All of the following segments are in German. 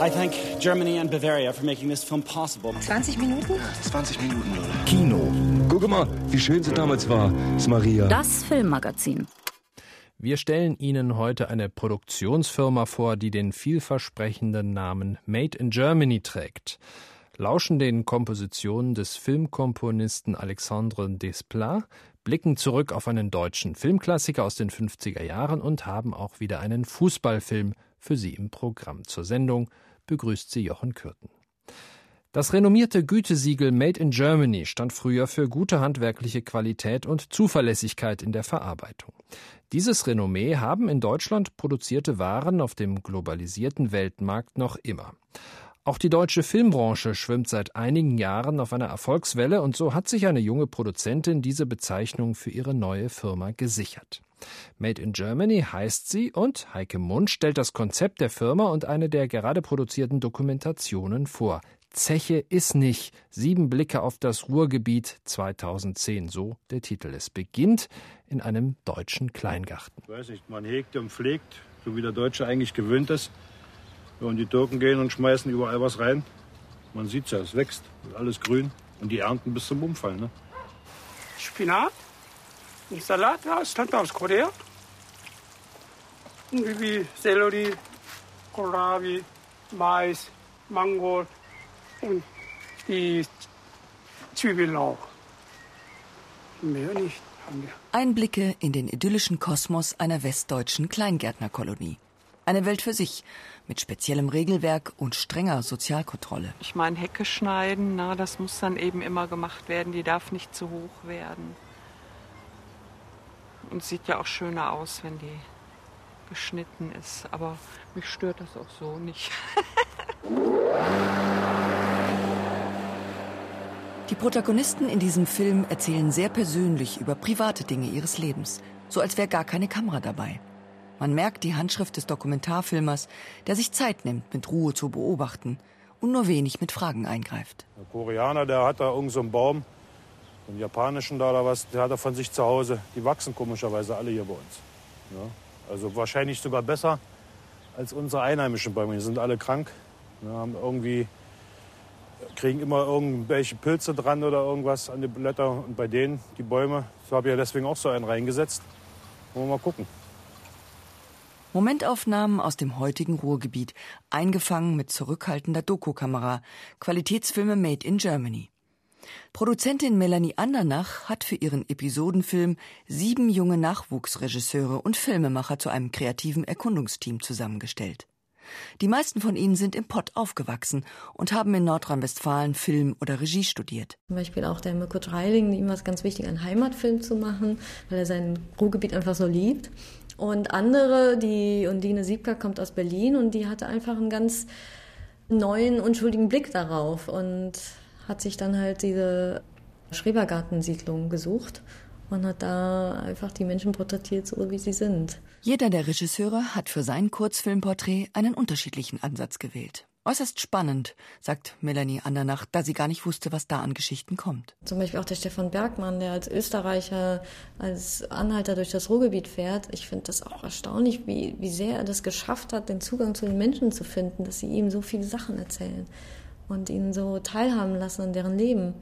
I thank Germany and Bavaria for making this film possible. 20 Minuten? 20 Minuten, Leute. Kino. Guck mal, wie schön sie damals war, ist Maria. Das Filmmagazin. Wir stellen Ihnen heute eine Produktionsfirma vor, die den vielversprechenden Namen Made in Germany trägt. Lauschen den Kompositionen des Filmkomponisten Alexandre Desplat, blicken zurück auf einen deutschen Filmklassiker aus den 50er Jahren und haben auch wieder einen Fußballfilm für Sie im Programm. Zur Sendung begrüßt Sie Jochen Kürten. Das renommierte Gütesiegel Made in Germany stand früher für gute handwerkliche Qualität und Zuverlässigkeit in der Verarbeitung. Dieses Renommee haben in Deutschland produzierte Waren auf dem globalisierten Weltmarkt noch immer. Auch die deutsche Filmbranche schwimmt seit einigen Jahren auf einer Erfolgswelle und so hat sich eine junge Produzentin diese Bezeichnung für ihre neue Firma gesichert. Made in Germany heißt sie und Heike Mund stellt das Konzept der Firma und eine der gerade produzierten Dokumentationen vor. Zeche ist nicht. Sieben Blicke auf das Ruhrgebiet 2010, so der Titel. Es beginnt in einem deutschen Kleingarten. Ich weiß nicht, man hegt und pflegt, so wie der Deutsche eigentlich gewöhnt ist. Und die Türken gehen und schmeißen überall was rein. Man sieht ja, es wächst, alles grün. Und die ernten bis zum Umfallen. Ne? Spinat, ein Salat, ja, stammt aus Korea. Wie Sellerie, Kohlrabi, Mais, Mango und die Zwiebeln auch. Mehr nicht haben wir. Einblicke in den idyllischen Kosmos einer westdeutschen Kleingärtnerkolonie. Eine Welt für sich, mit speziellem Regelwerk und strenger Sozialkontrolle. Ich meine, Hecke schneiden, na, das muss dann eben immer gemacht werden. Die darf nicht zu hoch werden. Und sieht ja auch schöner aus, wenn die geschnitten ist. Aber mich stört das auch so nicht. Die Protagonisten in diesem Film erzählen sehr persönlich über private Dinge ihres Lebens, so als wäre gar keine Kamera dabei. Man merkt die Handschrift des Dokumentarfilmers, der sich Zeit nimmt, mit Ruhe zu beobachten und nur wenig mit Fragen eingreift. Der Koreaner, der hat da irgendeinen so Baum, einen japanischen da oder was, der hat er von sich zu Hause. Die wachsen komischerweise alle hier bei uns. Ja, also wahrscheinlich sogar besser als unsere einheimischen Bäume. Die sind alle krank, ja, haben irgendwie kriegen immer irgendwelche Pilze dran oder irgendwas an die Blätter. Und bei denen, die Bäume, so habe ich ja deswegen auch so einen reingesetzt. Wollen wir mal gucken. Momentaufnahmen aus dem heutigen Ruhrgebiet, eingefangen mit zurückhaltender Doku-Kamera. Qualitätsfilme made in Germany. Produzentin Melanie Andernach hat für ihren Episodenfilm sieben junge Nachwuchsregisseure und Filmemacher zu einem kreativen Erkundungsteam zusammengestellt. Die meisten von ihnen sind im Pott aufgewachsen und haben in Nordrhein-Westfalen Film oder Regie studiert. Zum Beispiel auch der Mirko Dreiling, ihm war es ganz wichtig, einen Heimatfilm zu machen, weil er sein Ruhrgebiet einfach so liebt. Und andere, die Undine Siebker kommt aus Berlin und die hatte einfach einen ganz neuen, unschuldigen Blick darauf und hat sich dann halt diese Schrebergartensiedlung gesucht und hat da einfach die Menschen porträtiert, so wie sie sind. Jeder der Regisseure hat für sein Kurzfilmporträt einen unterschiedlichen Ansatz gewählt. Äußerst spannend, sagt Melanie Andernach, da sie gar nicht wusste, was da an Geschichten kommt. Zum Beispiel auch der Stefan Bergmann, der als Österreicher, als Anhalter durch das Ruhrgebiet fährt. Ich finde das auch erstaunlich, wie, wie sehr er das geschafft hat, den Zugang zu den Menschen zu finden, dass sie ihm so viele Sachen erzählen und ihn so teilhaben lassen an deren Leben.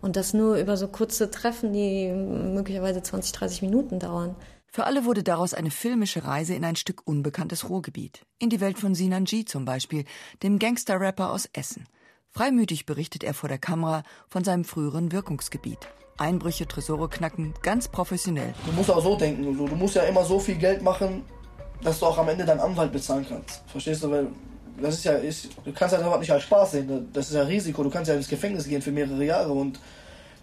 Und das nur über so kurze Treffen, die möglicherweise 20, 30 Minuten dauern. Für alle wurde daraus eine filmische Reise in ein Stück unbekanntes Ruhrgebiet. In die Welt von Sinan G zum Beispiel, dem Gangster-Rapper aus Essen. Freimütig berichtet er vor der Kamera von seinem früheren Wirkungsgebiet. Einbrüche, Tresore knacken, ganz professionell. Du musst auch so denken, du musst ja immer so viel Geld machen, dass du auch am Ende deinen Anwalt bezahlen kannst. Verstehst du? Weil das ist ja, ist, du kannst halt überhaupt nicht als Spaß sehen. Das ist ja Risiko. Du kannst ja ins Gefängnis gehen für mehrere Jahre und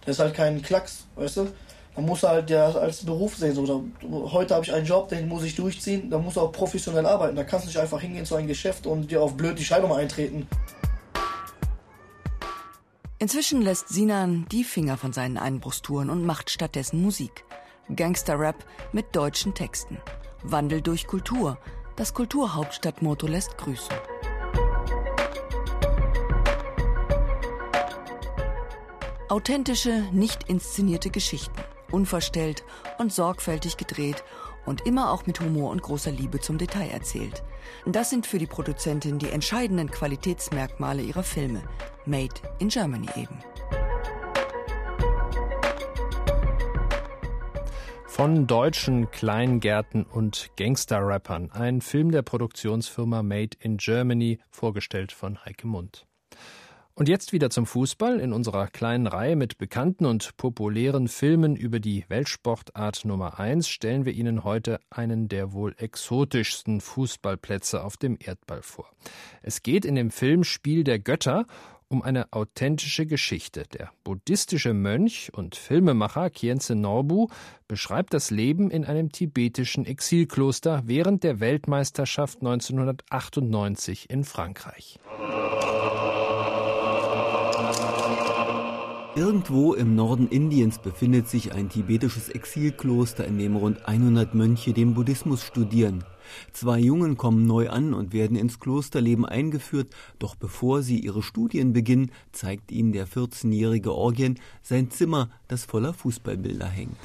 das ist halt kein Klacks, weißt du? Man muss halt ja als Beruf sehen. So, heute habe ich einen Job, den muss ich durchziehen. Da musst du auch professionell arbeiten. Da kannst du nicht einfach hingehen zu einem Geschäft und dir auf blöd die Scheidung eintreten. Inzwischen lässt Sinan die Finger von seinen Einbruchstouren und macht stattdessen Musik. Gangster-Rap mit deutschen Texten. Wandel durch Kultur. Das Kulturhauptstadtmotto lässt grüßen. Authentische, nicht inszenierte Geschichten unverstellt und sorgfältig gedreht und immer auch mit Humor und großer Liebe zum Detail erzählt. Das sind für die Produzentin die entscheidenden Qualitätsmerkmale ihrer Filme. Made in Germany eben. Von deutschen Kleingärten und Gangster-Rappern. Ein Film der Produktionsfirma Made in Germany, vorgestellt von Heike Mund. Und jetzt wieder zum Fußball in unserer kleinen Reihe mit bekannten und populären Filmen über die Weltsportart Nummer 1 stellen wir Ihnen heute einen der wohl exotischsten Fußballplätze auf dem Erdball vor. Es geht in dem Film Spiel der Götter um eine authentische Geschichte. Der buddhistische Mönch und Filmemacher Khyentse Norbu beschreibt das Leben in einem tibetischen Exilkloster während der Weltmeisterschaft 1998 in Frankreich. Irgendwo im Norden Indiens befindet sich ein tibetisches Exilkloster, in dem rund 100 Mönche den Buddhismus studieren. Zwei Jungen kommen neu an und werden ins Klosterleben eingeführt, doch bevor sie ihre Studien beginnen, zeigt ihnen der 14-jährige Orgien sein Zimmer, das voller Fußballbilder hängt.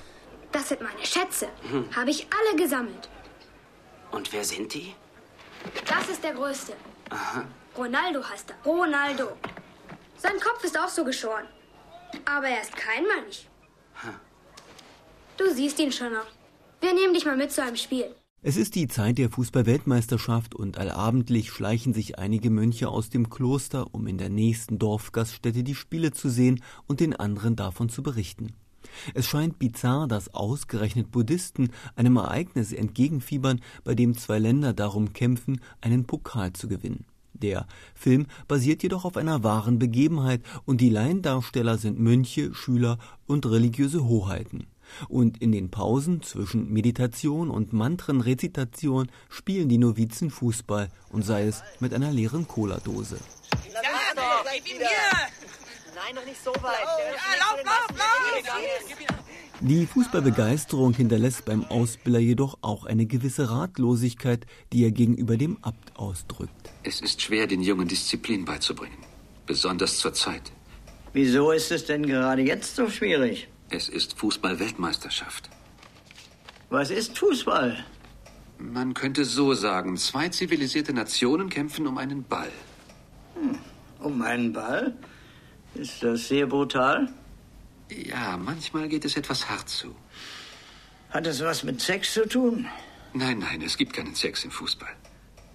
Das sind meine Schätze. Hm. Habe ich alle gesammelt. Und wer sind die? Das ist der Größte. Aha. Ronaldo heißt er. Ronaldo. Sein Kopf ist auch so geschoren. Aber er ist kein Mönch. Du siehst ihn schon noch. Wir nehmen dich mal mit zu einem Spiel. Es ist die Zeit der Fußballweltmeisterschaft und allabendlich schleichen sich einige Mönche aus dem Kloster, um in der nächsten Dorfgaststätte die Spiele zu sehen und den anderen davon zu berichten. Es scheint bizarr, dass ausgerechnet Buddhisten einem Ereignis entgegenfiebern, bei dem zwei Länder darum kämpfen, einen Pokal zu gewinnen. Der Film basiert jedoch auf einer wahren Begebenheit und die Laiendarsteller sind Mönche, Schüler und religiöse Hoheiten. Und in den Pausen zwischen Meditation und Mantrenrezitation spielen die Novizen Fußball und sei es mit einer leeren Cola-Dose. Nein, noch nicht so weit. Ja, lauf, lauf, lauf! Die Fußballbegeisterung hinterlässt beim Ausbilder jedoch auch eine gewisse Ratlosigkeit, die er gegenüber dem Abt ausdrückt. Es ist schwer, den Jungen Disziplin beizubringen, besonders zur Zeit. Wieso ist es denn gerade jetzt so schwierig? Es ist Fußball-Weltmeisterschaft. Was ist Fußball? Man könnte so sagen, zwei zivilisierte Nationen kämpfen um einen Ball. Hm, um einen Ball? Ist das sehr brutal? Ja, manchmal geht es etwas hart zu. Hat es was mit Sex zu tun? Nein, nein, es gibt keinen Sex im Fußball.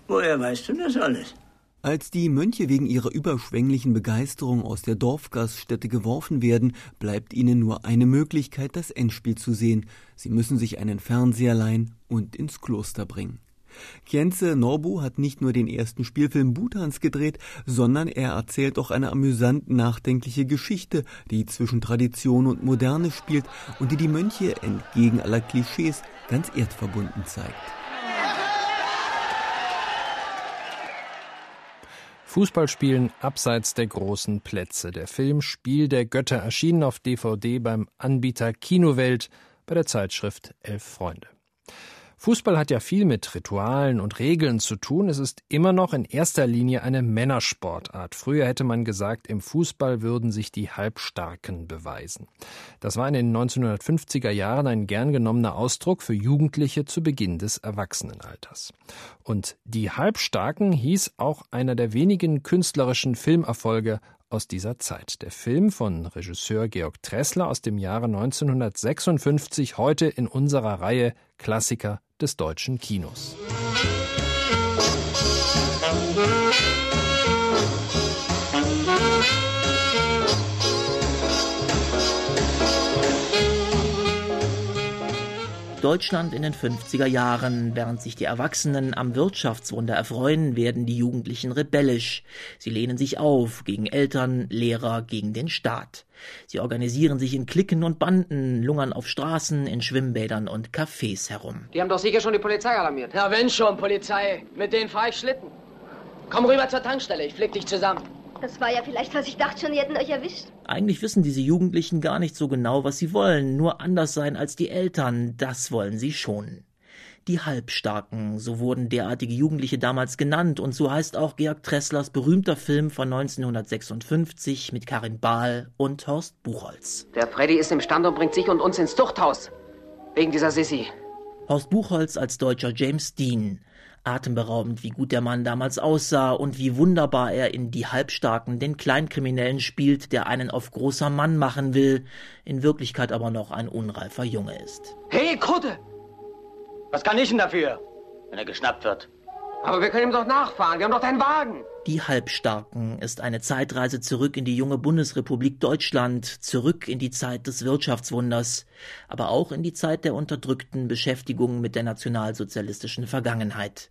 Woher weißt du das alles? Als die Mönche wegen ihrer überschwänglichen Begeisterung aus der Dorfgaststätte geworfen werden, bleibt ihnen nur eine Möglichkeit, das Endspiel zu sehen. Sie müssen sich einen Fernseher leihen und ins Kloster bringen. Kjenze Norbu hat nicht nur den ersten Spielfilm Bhutans gedreht, sondern er erzählt auch eine amüsant nachdenkliche Geschichte, die zwischen Tradition und Moderne spielt und die die Mönche entgegen aller Klischees ganz erdverbunden zeigt. Fußballspielen abseits der großen Plätze. Der Film Spiel der Götter erschien auf DVD beim Anbieter Kinowelt bei der Zeitschrift Elf Freunde. Fußball hat ja viel mit Ritualen und Regeln zu tun. Es ist immer noch in erster Linie eine Männersportart. Früher hätte man gesagt, im Fußball würden sich die Halbstarken beweisen. Das war in den 1950er Jahren ein gern genommener Ausdruck für Jugendliche zu Beginn des Erwachsenenalters. Und die Halbstarken hieß auch einer der wenigen künstlerischen Filmerfolge aus dieser Zeit. Der Film von Regisseur Georg Tressler aus dem Jahre 1956, heute in unserer Reihe Klassiker des deutschen Kinos. Deutschland in den 50er Jahren. Während sich die Erwachsenen am Wirtschaftswunder erfreuen, werden die Jugendlichen rebellisch. Sie lehnen sich auf gegen Eltern, Lehrer, gegen den Staat. Sie organisieren sich in Cliquen und Banden, lungern auf Straßen, in Schwimmbädern und Cafés herum. Die haben doch sicher schon die Polizei alarmiert. Ja, wenn schon, Polizei. Mit denen fahre ich Schlitten. Komm rüber zur Tankstelle, ich flick dich zusammen. Das war ja vielleicht, was ich dachte schon, die hätten euch erwischt. Eigentlich wissen diese Jugendlichen gar nicht so genau, was sie wollen, nur anders sein als die Eltern, das wollen sie schon. Die Halbstarken, so wurden derartige Jugendliche damals genannt, und so heißt auch Georg Tresslers berühmter Film von 1956 mit Karin Bahl und Horst Buchholz. Der Freddy ist im Stand und bringt sich und uns ins Zuchthaus. Wegen dieser Sissi. Horst Buchholz als deutscher James Dean. Atemberaubend, wie gut der Mann damals aussah und wie wunderbar er in Die Halbstarken den Kleinkriminellen spielt, der einen auf großer Mann machen will, in Wirklichkeit aber noch ein unreifer Junge ist. Hey, Krutte! Was kann ich denn dafür, wenn er geschnappt wird? Aber wir können ihm doch nachfahren, wir haben doch deinen Wagen. Die Halbstarken ist eine Zeitreise zurück in die junge Bundesrepublik Deutschland, zurück in die Zeit des Wirtschaftswunders, aber auch in die Zeit der unterdrückten Beschäftigung mit der nationalsozialistischen Vergangenheit.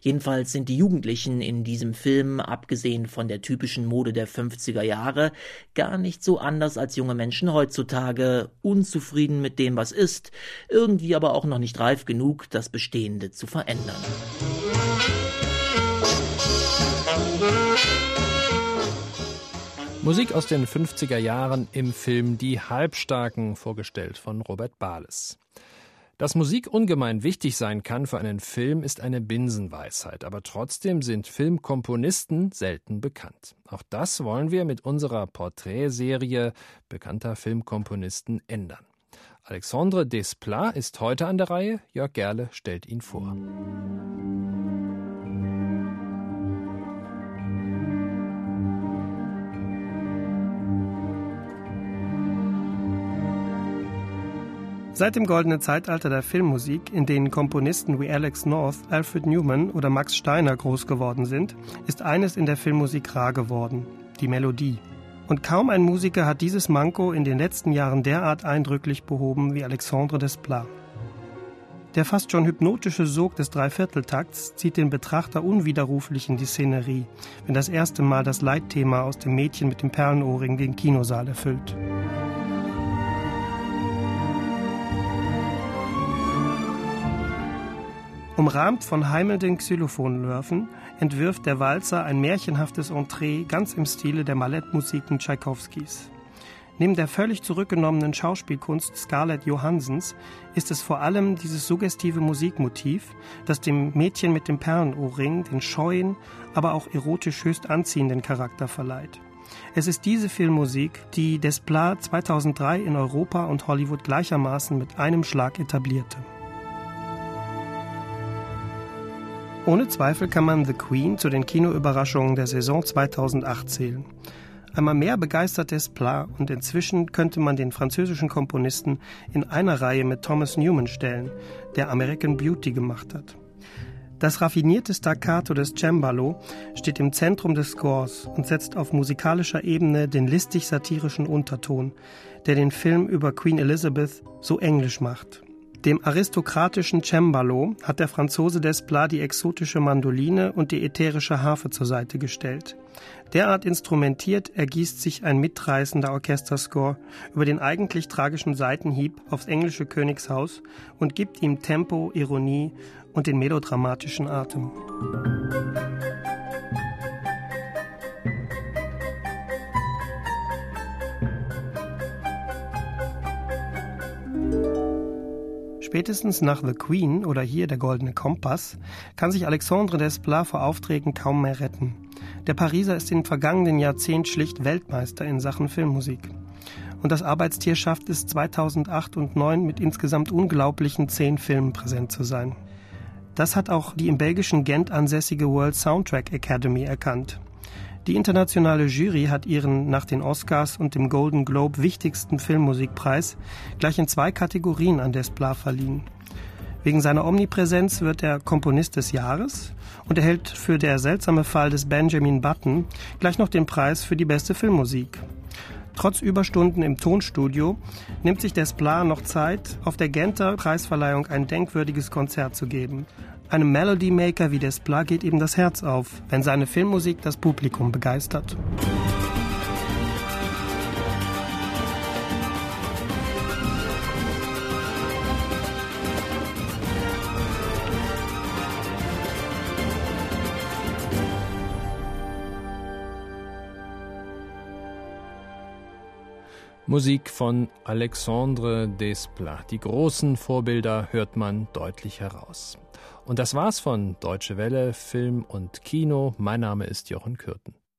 Jedenfalls sind die Jugendlichen in diesem Film, abgesehen von der typischen Mode der 50er Jahre, gar nicht so anders als junge Menschen heutzutage, unzufrieden mit dem, was ist, irgendwie aber auch noch nicht reif genug, das Bestehende zu verändern. Musik aus den 50er Jahren im Film Die Halbstarken, vorgestellt von Robert Bahles. Dass Musik ungemein wichtig sein kann für einen Film, ist eine Binsenweisheit, aber trotzdem sind Filmkomponisten selten bekannt. Auch das wollen wir mit unserer Porträtserie bekannter Filmkomponisten ändern. Alexandre Desplat ist heute an der Reihe, Jörg Gerle stellt ihn vor. Seit dem goldenen Zeitalter der Filmmusik, in denen Komponisten wie Alex North, Alfred Newman oder Max Steiner groß geworden sind, ist eines in der Filmmusik rar geworden, die Melodie. Und kaum ein Musiker hat dieses Manko in den letzten Jahren derart eindrücklich behoben wie Alexandre Desplat. Der fast schon hypnotische Sog des Dreivierteltakts zieht den Betrachter unwiderruflich in die Szenerie, wenn das erste Mal das Leitthema aus dem Mädchen mit dem Perlenohrring den Kinosaal erfüllt. Umrahmt von heimelnden Xylophonlörfen entwirft der Walzer ein märchenhaftes Entree ganz im Stile der Mallettmusiken Tschaikowskis. Neben der völlig zurückgenommenen Schauspielkunst Scarlett Johansens ist es vor allem dieses suggestive Musikmotiv, das dem Mädchen mit dem Perlenohrring den scheuen, aber auch erotisch höchst anziehenden Charakter verleiht. Es ist diese Filmmusik, die Desplat 2003 in Europa und Hollywood gleichermaßen mit einem Schlag etablierte. Ohne Zweifel kann man The Queen zu den Kinoüberraschungen der Saison 2008 zählen. Einmal mehr begeistert Desplat und inzwischen könnte man den französischen Komponisten in einer Reihe mit Thomas Newman stellen, der American Beauty gemacht hat. Das raffinierte Staccato des Cembalo steht im Zentrum des Scores und setzt auf musikalischer Ebene den listig-satirischen Unterton, der den Film über Queen Elizabeth so englisch macht. Dem aristokratischen Cembalo hat der Franzose Desplat die exotische Mandoline und die ätherische Harfe zur Seite gestellt. Derart instrumentiert ergießt sich ein mitreißender Orchesterscore über den eigentlich tragischen Seitenhieb aufs englische Königshaus und gibt ihm Tempo, Ironie und den melodramatischen Atem. Spätestens nach The Queen oder hier der Goldene Kompass kann sich Alexandre Desplat vor Aufträgen kaum mehr retten. Der Pariser ist im vergangenen Jahrzehnt schlicht Weltmeister in Sachen Filmmusik. Und das Arbeitstier schafft es 2008 und 2009 mit insgesamt unglaublichen zehn Filmen präsent zu sein. Das hat auch die im belgischen Gent ansässige World Soundtrack Academy erkannt. Die internationale Jury hat ihren nach den Oscars und dem Golden Globe wichtigsten Filmmusikpreis gleich in zwei Kategorien an Desplat verliehen. Wegen seiner Omnipräsenz wird er Komponist des Jahres und erhält für der seltsame Fall des Benjamin Button gleich noch den Preis für die beste Filmmusik. Trotz Überstunden im Tonstudio nimmt sich Desplat noch Zeit, auf der Genter Preisverleihung ein denkwürdiges Konzert zu geben. Einem Melody Maker wie Desplat geht eben das Herz auf, wenn seine Filmmusik das Publikum begeistert. Musik von Alexandre Desplat. Die großen Vorbilder hört man deutlich heraus. Und das war's von Deutsche Welle, Film und Kino. Mein Name ist Jochen Kürten.